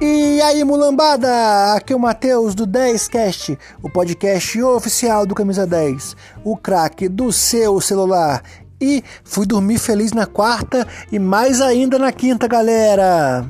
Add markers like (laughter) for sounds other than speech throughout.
E aí, mulambada! Aqui é o Matheus do 10cast, o podcast oficial do Camisa 10, o craque do seu celular. E fui dormir feliz na quarta e mais ainda na quinta, galera!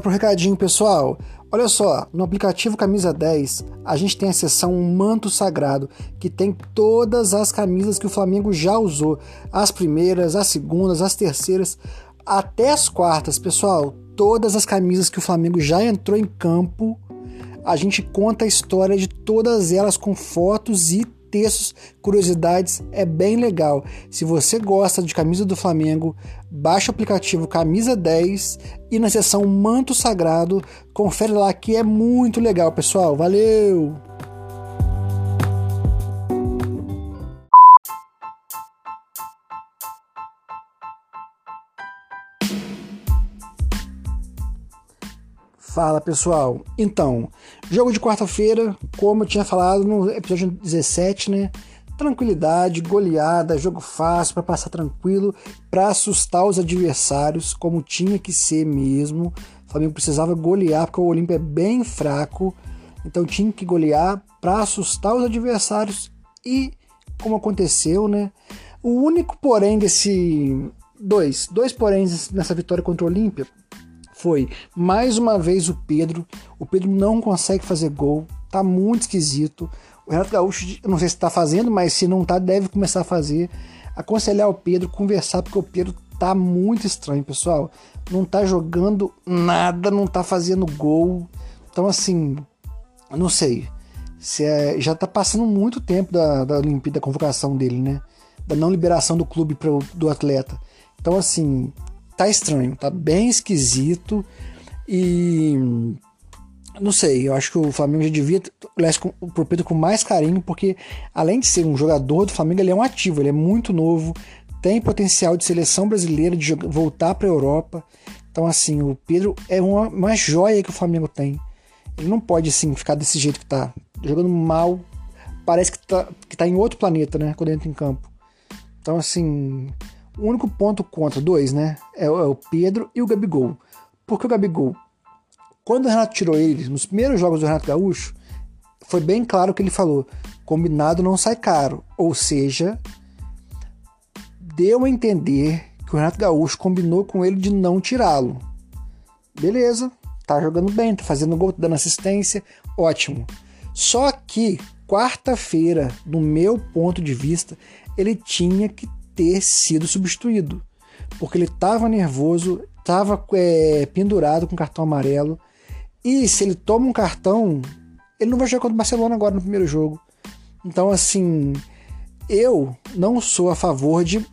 Para o recadinho, pessoal. Olha só, no aplicativo Camisa 10, a gente tem a seção Manto Sagrado, que tem todas as camisas que o Flamengo já usou. As primeiras, as segundas, as terceiras, até as quartas, pessoal. Todas as camisas que o Flamengo já entrou em campo, a gente conta a história de todas elas com fotos e textos, curiosidades, é bem legal. Se você gosta de camisa do Flamengo, baixa o aplicativo Camisa 10 e na seção Manto Sagrado, confere lá que é muito legal, pessoal. Valeu! Fala pessoal, então, jogo de quarta-feira, como eu tinha falado no episódio 17, né? Tranquilidade, goleada, jogo fácil para passar tranquilo, para assustar os adversários, como tinha que ser mesmo. O Flamengo precisava golear porque o Olímpio é bem fraco, então tinha que golear para assustar os adversários e como aconteceu, né? O único porém desse dois, dois porém nessa vitória contra o Olímpia foi mais uma vez o Pedro. O Pedro não consegue fazer gol, tá muito esquisito. O Renato Gaúcho, não sei se está fazendo, mas se não tá, deve começar a fazer. Aconselhar o Pedro, conversar, porque o Pedro tá muito estranho, pessoal. Não tá jogando nada, não tá fazendo gol. Então, assim, não sei. Se é, já tá passando muito tempo da, da Olimpíada, da convocação dele, né? Da não liberação do clube pro, do atleta. Então, assim, tá estranho, tá bem esquisito e não sei, eu acho que o Flamengo já devia olhar pro Pedro com mais carinho, porque além de ser um jogador do Flamengo, ele é um ativo, ele é muito novo, tem potencial de seleção brasileira, de voltar para a Europa. Então, assim, o Pedro é uma, uma joia que o Flamengo tem. Ele não pode, assim, ficar desse jeito que tá, jogando mal. Parece que tá, que tá em outro planeta, né, quando entra em campo. Então, assim, o único ponto contra, dois, né? É o, é o Pedro e o Gabigol. Porque o Gabigol, quando o Renato tirou ele, nos primeiros jogos do Renato Gaúcho, foi bem claro que ele falou: combinado não sai caro. Ou seja, deu a entender que o Renato Gaúcho combinou com ele de não tirá-lo. Beleza, tá jogando bem, tá fazendo gol, tá dando assistência, ótimo. Só que quarta-feira, do meu ponto de vista, ele tinha que ter sido substituído, porque ele estava nervoso, estava é, pendurado com cartão amarelo, e se ele toma um cartão, ele não vai jogar contra o Barcelona agora no primeiro jogo. Então, assim, eu não sou a favor de,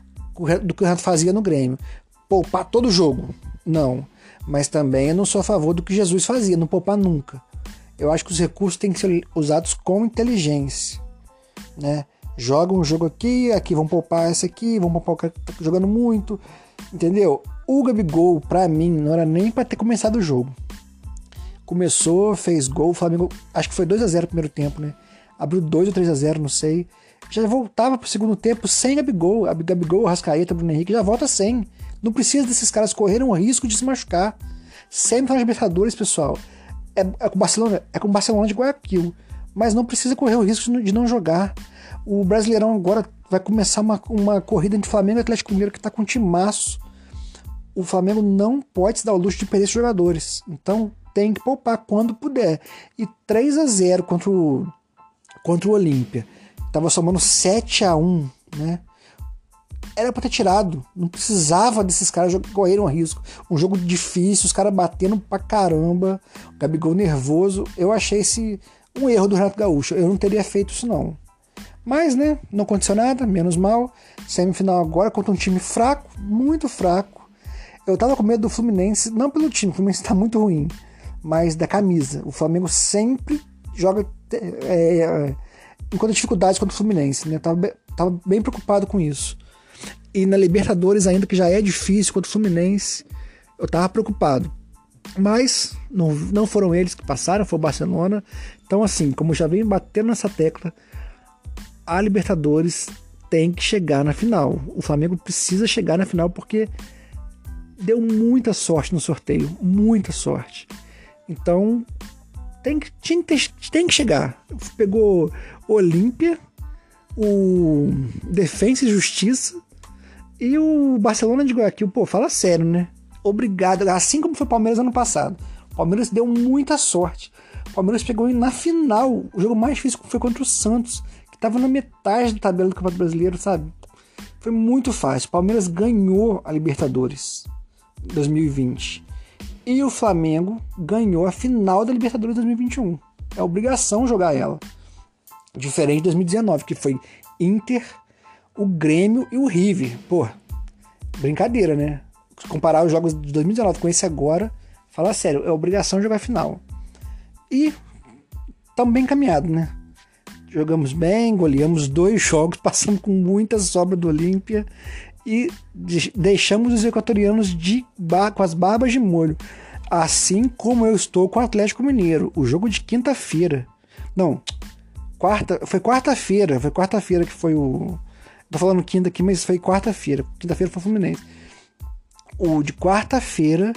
do que o Renato fazia no Grêmio, poupar todo jogo, não. Mas também eu não sou a favor do que Jesus fazia, não poupar nunca. Eu acho que os recursos têm que ser usados com inteligência, né? Joga um jogo aqui, aqui vão poupar esse aqui, vão poupar o cara tá jogando muito, entendeu? O Gabigol, pra mim, não era nem para ter começado o jogo. Começou, fez gol, o Flamengo, acho que foi 2 a 0 no primeiro tempo, né? Abriu 2 ou 3 a 0 não sei. Já voltava pro segundo tempo sem Gabigol. Gabigol, Rascaeta, Bruno Henrique, já volta sem. Não precisa desses caras correrem o risco de se machucar. Sempre nas Libertadores, pessoal. É, é com Barcelona, é com Barcelona de Guayaquil. Mas não precisa correr o risco de não jogar. O Brasileirão agora vai começar uma, uma corrida entre Flamengo e Atlético Mineiro que está com um timaço. O Flamengo não pode se dar o luxo de perder esses jogadores. Então tem que poupar quando puder. E 3 a 0 contra o, contra o Olímpia. Tava somando 7 a 1 né? Era para ter tirado. Não precisava desses caras correram risco. Um jogo difícil, os caras batendo pra caramba. O Gabigol nervoso. Eu achei esse um erro do Renato Gaúcho. Eu não teria feito isso, não. Mas, né, não aconteceu nada, menos mal. Semifinal agora contra um time fraco, muito fraco. Eu tava com medo do Fluminense, não pelo time, o Fluminense tá muito ruim, mas da camisa. O Flamengo sempre joga é, é, dificuldades contra o Fluminense, né? Tava, tava bem preocupado com isso. E na Libertadores, ainda que já é difícil contra o Fluminense, eu tava preocupado. Mas não, não foram eles que passaram, foi o Barcelona. Então, assim, como já vem batendo nessa tecla, a Libertadores tem que chegar na final. O Flamengo precisa chegar na final porque deu muita sorte no sorteio, muita sorte. Então, tem que, tem, que chegar. Pegou Olímpia, o Defensa e Justiça e o Barcelona de Guayaquil. Pô, fala sério, né? Obrigado. Assim como foi o Palmeiras ano passado. O Palmeiras deu muita sorte. O Palmeiras pegou na final. O jogo mais difícil foi contra o Santos, estava na metade da tabela do Campeonato Brasileiro, sabe? Foi muito fácil. O Palmeiras ganhou a Libertadores 2020. E o Flamengo ganhou a final da Libertadores 2021. É obrigação jogar ela. Diferente de 2019, que foi Inter, o Grêmio e o River. Pô, brincadeira, né? Comparar os jogos de 2019 com esse agora, fala sério, é obrigação jogar final. E estamos bem encaminhados, né? Jogamos bem, goleamos dois jogos, (laughs) passamos com muita sobra do Olímpia e deixamos os equatorianos de com as barbas de molho. Assim como eu estou com o Atlético Mineiro. O jogo de quinta-feira. Não, quarta. Foi quarta-feira. Foi quarta-feira que foi o. Tô falando quinta aqui, mas foi quarta-feira. Quinta-feira foi o Fluminense. O de quarta-feira,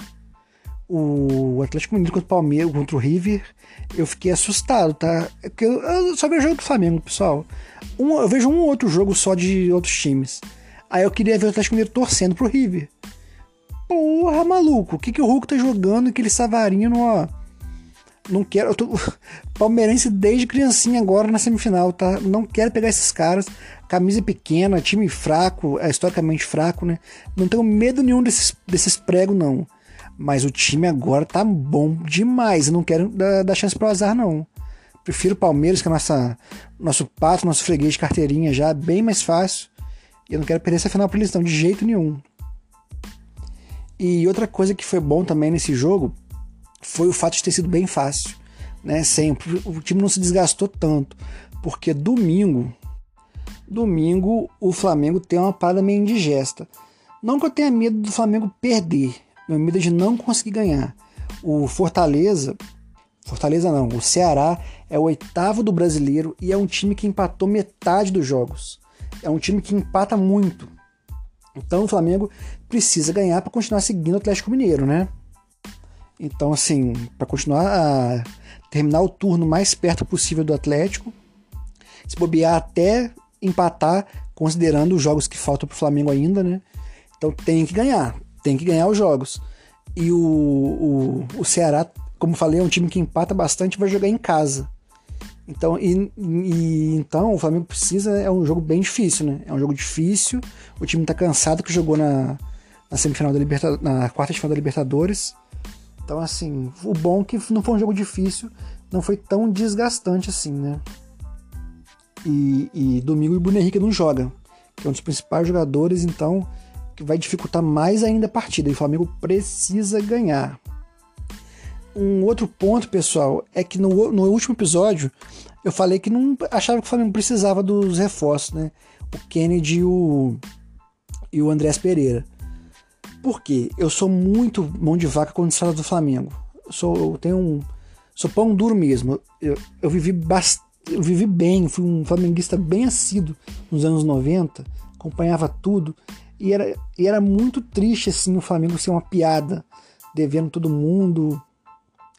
o Atlético Mineiro contra o Palmeiras, contra o River, eu fiquei assustado, tá? Porque eu, eu só vejo jogo do Flamengo, pessoal. Um, eu vejo um ou outro jogo só de outros times. Aí eu queria ver o Atlético Mineiro torcendo pro River. Porra, maluco, o que, que o Hulk tá jogando? Aquele Savarino, ó. Não quero. Eu tô, (laughs) palmeirense desde criancinha agora na semifinal, tá? Não quero pegar esses caras. Camisa pequena, time fraco, é historicamente fraco, né? Não tenho medo nenhum desses, desses pregos, não. Mas o time agora tá bom demais. Eu não quero dar, dar chance pro azar, não. Prefiro o Palmeiras, que é nossa, nosso pato, nosso freguês de carteirinha já, bem mais fácil. E eu não quero perder essa final pra eles, não, de jeito nenhum. E outra coisa que foi bom também nesse jogo foi o fato de ter sido bem fácil, né? Sempre o time não se desgastou tanto, porque domingo, domingo o Flamengo tem uma parada meio indigesta. Não que eu tenha medo do Flamengo perder, meu medo é de não conseguir ganhar. O Fortaleza, Fortaleza não, o Ceará é o oitavo do brasileiro e é um time que empatou metade dos jogos é um time que empata muito. Então o Flamengo precisa ganhar para continuar seguindo o Atlético Mineiro, né? Então, assim, para continuar a terminar o turno mais perto possível do Atlético, se bobear até empatar, considerando os jogos que faltam para o Flamengo ainda, né? Então tem que ganhar, tem que ganhar os jogos. E o, o, o Ceará, como falei, é um time que empata bastante e vai jogar em casa. Então, e, e, então o Flamengo precisa. É um jogo bem difícil, né? É um jogo difícil. O time tá cansado que jogou na, na semifinal da Libertadores, na quarta de final da Libertadores. Então, assim, o bom é que não foi um jogo difícil, não foi tão desgastante assim, né? E, e domingo o Bruno Henrique não joga, que é um dos principais jogadores, então que vai dificultar mais ainda a partida. E o Flamengo precisa ganhar um outro ponto, pessoal, é que no, no último episódio eu falei que não achava que o Flamengo precisava dos reforços, né? O Kennedy e o, e o Andrés Pereira. Por quê? Eu sou muito mão de vaca quando se fala do Flamengo. Eu, sou, eu tenho um. Sou pão duro mesmo. Eu, eu vivi. Eu vivi bem, fui um flamenguista bem assíduo nos anos 90, acompanhava tudo, e era, e era muito triste assim o Flamengo ser uma piada, devendo todo mundo,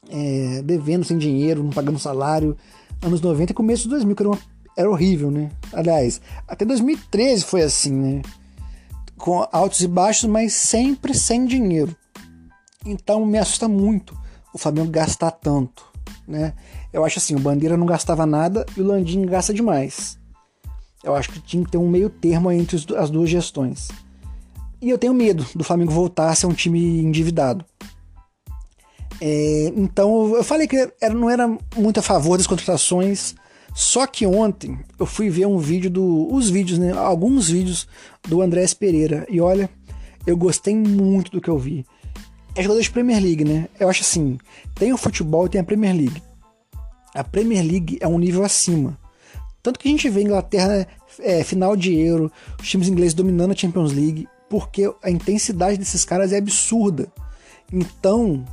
é, devendo sem dinheiro, não pagando salário. Anos 90 e começo de 2000, que era, uma, era horrível, né? Aliás, até 2013 foi assim, né? Com altos e baixos, mas sempre sem dinheiro. Então me assusta muito o Flamengo gastar tanto, né? Eu acho assim, o Bandeira não gastava nada e o Landim gasta demais. Eu acho que tinha que ter um meio termo entre as duas gestões. E eu tenho medo do Flamengo voltar a ser um time endividado. É, então eu falei que era, não era muito a favor das contratações. Só que ontem eu fui ver um vídeo do. Os vídeos, né? Alguns vídeos do Andrés Pereira. E olha, eu gostei muito do que eu vi. É jogador de Premier League, né? Eu acho assim: tem o futebol e tem a Premier League. A Premier League é um nível acima. Tanto que a gente vê a Inglaterra é, final de Euro, os times ingleses dominando a Champions League, porque a intensidade desses caras é absurda. Então,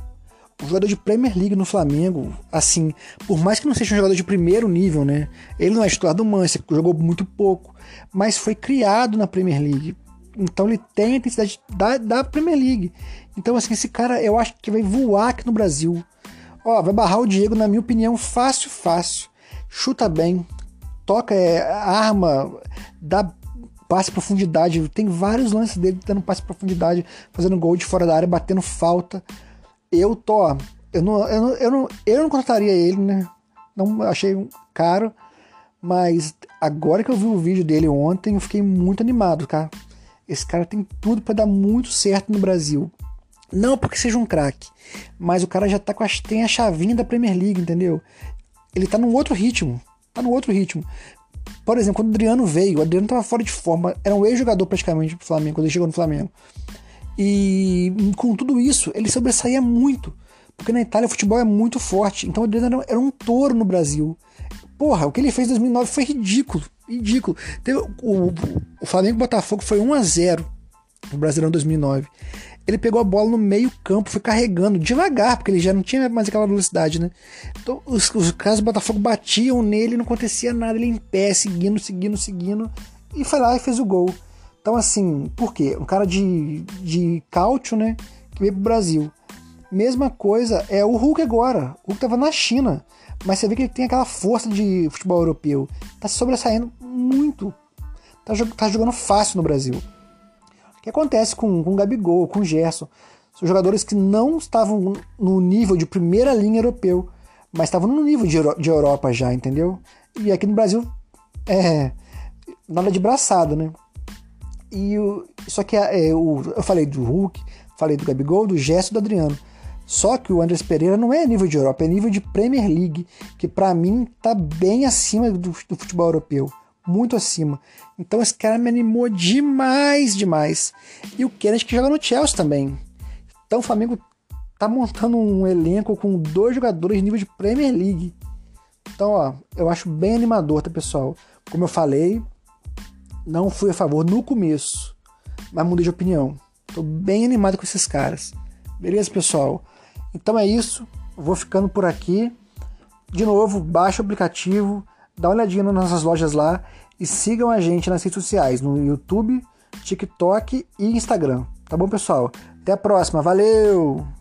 o jogador de Premier League no Flamengo, assim, por mais que não seja um jogador de primeiro nível, né? Ele não é titular do Manchester, jogou muito pouco, mas foi criado na Premier League. Então ele tem a intensidade da, da Premier League. Então, assim, esse cara eu acho que vai voar aqui no Brasil. Ó, vai barrar o Diego, na minha opinião, fácil, fácil. Chuta bem, toca, é, arma, dá passe profundidade. Tem vários lances dele dando passe profundidade, fazendo gol de fora da área, batendo falta. Eu tô, eu não, eu não, eu não, eu não contrataria ele, né? Não achei caro, mas agora que eu vi o vídeo dele ontem, eu fiquei muito animado, cara. Esse cara tem tudo para dar muito certo no Brasil. Não porque seja um craque, mas o cara já tá com a, tem a chavinha da Premier League, entendeu? Ele tá num outro ritmo tá no outro ritmo. Por exemplo, quando o Adriano veio, o Adriano tava fora de forma, era um ex-jogador praticamente pro Flamengo, quando ele chegou no Flamengo. E com tudo isso, ele sobressaía muito. Porque na Itália o futebol é muito forte. Então o Adriano era um touro no Brasil. Porra, o que ele fez em 2009 foi ridículo. Ridículo. Teve, o, o Flamengo Botafogo foi 1 a 0 no Brasileirão 2009 ele pegou a bola no meio campo, foi carregando devagar, porque ele já não tinha mais aquela velocidade, né? Então os, os caras do Botafogo batiam nele não acontecia nada, ele em pé, seguindo, seguindo, seguindo, e foi lá e fez o gol. Então, assim, por quê? Um cara de, de cálcio, né? Que veio pro Brasil. Mesma coisa é o Hulk agora. O Hulk tava na China, mas você vê que ele tem aquela força de futebol europeu. Tá sobressaindo muito. Tá, tá jogando fácil no Brasil que acontece com, com o Gabigol, com o Gerson. São jogadores que não estavam no nível de primeira linha europeu, mas estavam no nível de, de Europa já, entendeu? E aqui no Brasil, é. Nada de braçada, né? E o, só que é, o, eu falei do Hulk, falei do Gabigol, do Gerson do Adriano. Só que o Andrés Pereira não é nível de Europa, é nível de Premier League, que para mim tá bem acima do, do futebol europeu muito acima. Então esse cara me animou demais, demais. E o Kennedy que joga no Chelsea também. Então o Flamengo tá montando um elenco com dois jogadores nível de Premier League. Então, ó, eu acho bem animador, tá, pessoal? Como eu falei, não fui a favor no começo, mas mudei de opinião. Tô bem animado com esses caras. Beleza, pessoal? Então é isso. Vou ficando por aqui. De novo, baixa o aplicativo dá uma olhadinha nas nossas lojas lá e sigam a gente nas redes sociais, no YouTube, TikTok e Instagram. Tá bom, pessoal? Até a próxima. Valeu!